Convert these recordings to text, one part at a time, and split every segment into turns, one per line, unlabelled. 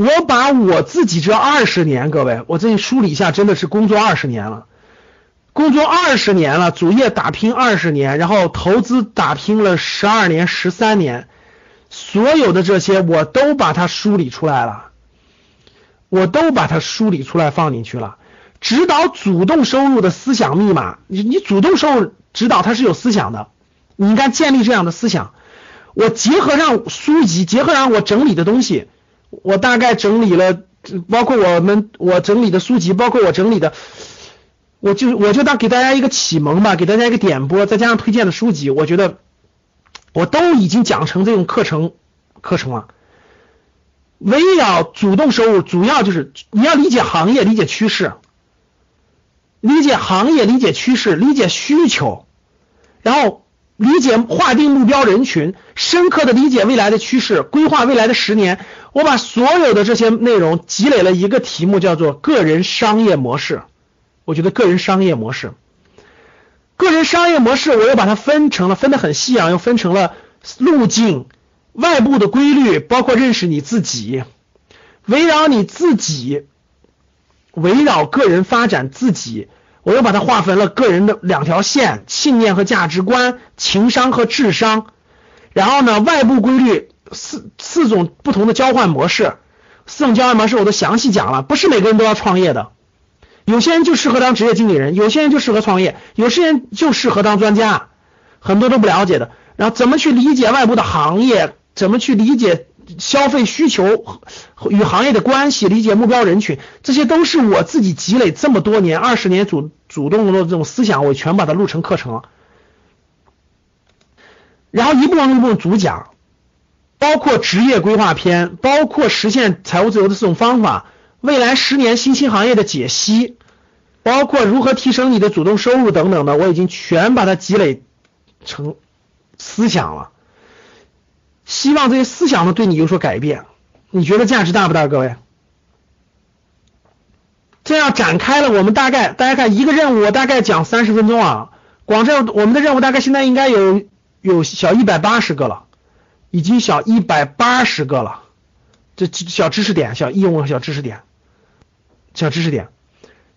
我把我自己这二十年，各位，我这梳理一下，真的是工作二十年了，工作二十年了，主业打拼二十年，然后投资打拼了十二年、十三年，所有的这些我都把它梳理出来了，我都把它梳理出来放进去了。指导主动收入的思想密码，你你主动收入指导它是有思想的，你应该建立这样的思想。我结合上书籍，结合上我整理的东西。我大概整理了，包括我们我整理的书籍，包括我整理的，我就我就当给大家一个启蒙吧，给大家一个点拨，再加上推荐的书籍，我觉得我都已经讲成这种课程课程了。围绕主动收入，主要就是你要理解行业，理解趋势，理解行业，理解趋势，理解需求，然后。理解划定目标人群，深刻的理解未来的趋势，规划未来的十年。我把所有的这些内容积累了一个题目，叫做个人商业模式。我觉得个人商业模式，个人商业模式，我又把它分成了，分得很细啊，又分成了路径、外部的规律，包括认识你自己，围绕你自己，围绕个人发展自己。我又把它划分了个人的两条线：信念和价值观，情商和智商。然后呢，外部规律四四种不同的交换模式，四种交换模式我都详细讲了。不是每个人都要创业的，有些人就适合当职业经理人，有些人就适合创业，有些人就适合当专家，很多都不了解的。然后怎么去理解外部的行业？怎么去理解？消费需求与行业的关系，理解目标人群，这些都是我自己积累这么多年、二十年主主动的这种思想，我全把它录成课程了。然后一部分一部分主讲，包括职业规划篇，包括实现财务自由的四种方法，未来十年新兴行业的解析，包括如何提升你的主动收入等等的，我已经全把它积累成思想了。希望这些思想呢对你有所改变，你觉得价值大不大？各位，这样展开了，我们大概大家看一个任务，我大概讲三十分钟啊。广州我们的任务大概现在应该有有小一百八十个了，已经小一百八十个了。这小知识点，小义务小知识点，小知识点，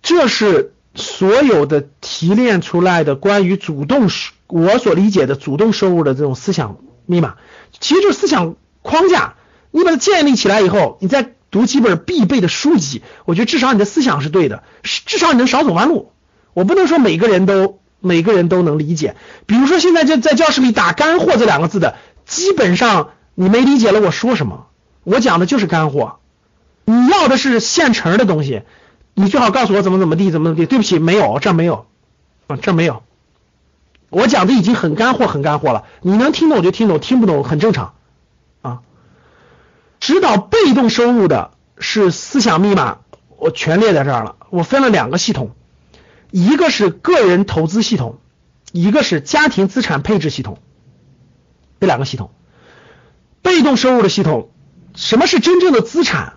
这是所有的提炼出来的关于主动我所理解的主动收入的这种思想密码。其实就是思想框架，你把它建立起来以后，你再读几本必备的书籍，我觉得至少你的思想是对的，至少你能少走弯路。我不能说每个人都每个人都能理解，比如说现在就在教室里打干货这两个字的，基本上你没理解了我说什么，我讲的就是干货。你要的是现成的东西，你最好告诉我怎么怎么地怎么怎么地。对不起，没有，这没有，啊，这没有。我讲的已经很干货，很干货了。你能听懂就听懂，听不懂很正常啊。指导被动收入的是思想密码，我全列在这儿了。我分了两个系统，一个是个人投资系统，一个是家庭资产配置系统。这两个系统，被动收入的系统，什么是真正的资产？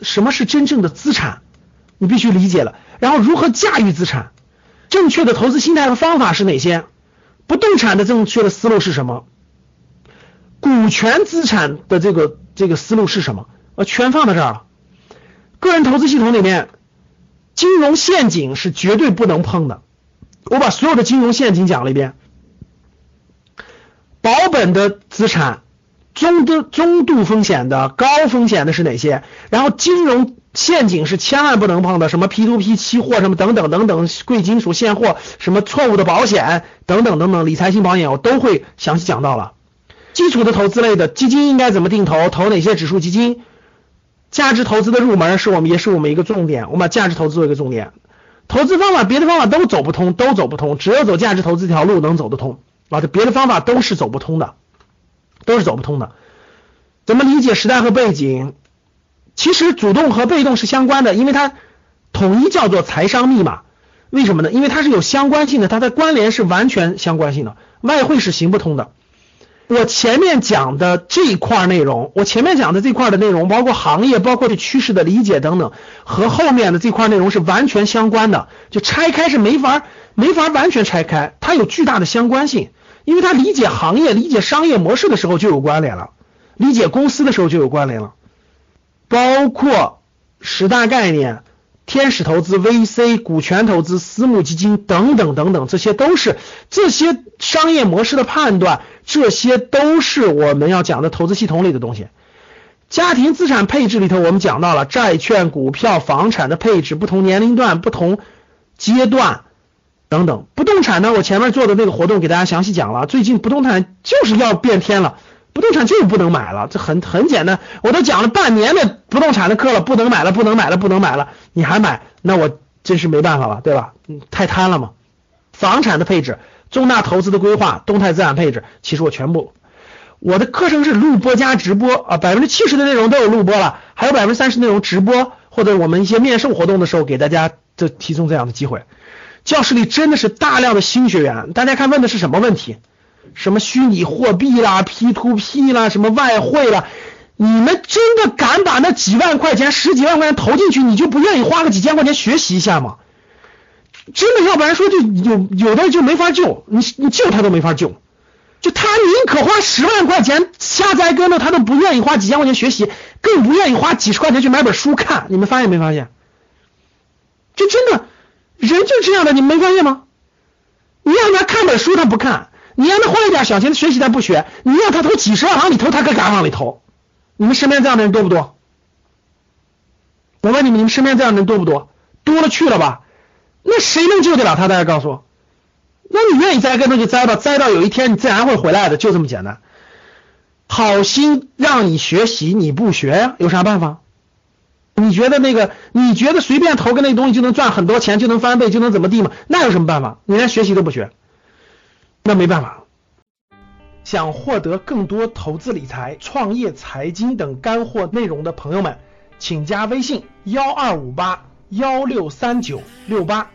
什么是真正的资产？你必须理解了。然后如何驾驭资产？正确的投资心态和方法是哪些？不动产的正确的思路是什么？股权资产的这个这个思路是什么？我全放在这儿了。个人投资系统里面，金融陷阱是绝对不能碰的。我把所有的金融陷阱讲了一遍。保本的资产。中度中度风险的、高风险的是哪些？然后金融陷阱是千万不能碰的，什么 P to P 期货什么等等等等，贵金属现货，什么错误的保险等等等等，理财型保险我都会详细讲到了。基础的投资类的基金应该怎么定投？投哪些指数基金？价值投资的入门是我们也是我们一个重点，我们把价值投资做一个重点。投资方法别的方法都走不通，都走不通，只有走价值投资这条路能走得通啊，这别的方法都是走不通的。都是走不通的。怎么理解时代和背景？其实主动和被动是相关的，因为它统一叫做财商密码。为什么呢？因为它是有相关性的，它的关联是完全相关性的，外汇是行不通的。我前面讲的这一块内容，我前面讲的这块的内容，包括行业，包括对趋势的理解等等，和后面的这块内容是完全相关的。就拆开是没法没法完全拆开，它有巨大的相关性，因为它理解行业、理解商业模式的时候就有关联了，理解公司的时候就有关联了，包括十大概念。天使投资、VC、股权投资、私募基金等等等等，这些都是这些商业模式的判断，这些都是我们要讲的投资系统里的东西。家庭资产配置里头，我们讲到了债券、股票、房产的配置，不同年龄段、不同阶段等等。不动产呢，我前面做的那个活动给大家详细讲了，最近不动产就是要变天了。不动产就是不能买了，这很很简单，我都讲了半年的不动产的课了，不能买了，不能买了，不能买了，你还买，那我真是没办法了，对吧？嗯，太贪了嘛。房产的配置、重大投资的规划、动态资产配置，其实我全部，我的课程是录播加直播啊，百分之七十的内容都有录播了，还有百分之三十内容直播，或者我们一些面授活动的时候给大家就提供这样的机会。教室里真的是大量的新学员，大家看问的是什么问题？什么虚拟货币啦、P to P 啦、什么外汇啦，你们真的敢把那几万块钱、十几万块钱投进去，你就不愿意花个几千块钱学习一下吗？真的，要不然说就有有的就没法救，你你救他都没法救，就他宁可花十万块钱瞎栽跟头，他都不愿意花几千块钱学习，更不愿意花几十块钱去买本书看。你们发现没发现？就真的人就这样的，你没发现吗？你让他看本书，他不看。你让他花一点小钱学习，他不学；你让他投几十万往里投，他可敢往里投。你们身边这样的人多不多？我问你们，你们身边这样的人多不多？多了去了吧？那谁能救得了他？大家告诉我。那你愿意栽跟头就栽吧，栽到有一天你自然会回来的，就这么简单。好心让你学习，你不学呀？有啥办法？你觉得那个？你觉得随便投个那东西就能赚很多钱，就能翻倍，就能怎么地吗？那有什么办法？你连学习都不学。那没办法。想获得更多投资理财、创业、财经等干货内容的朋友们，请加微信：幺二五八幺六三九六八。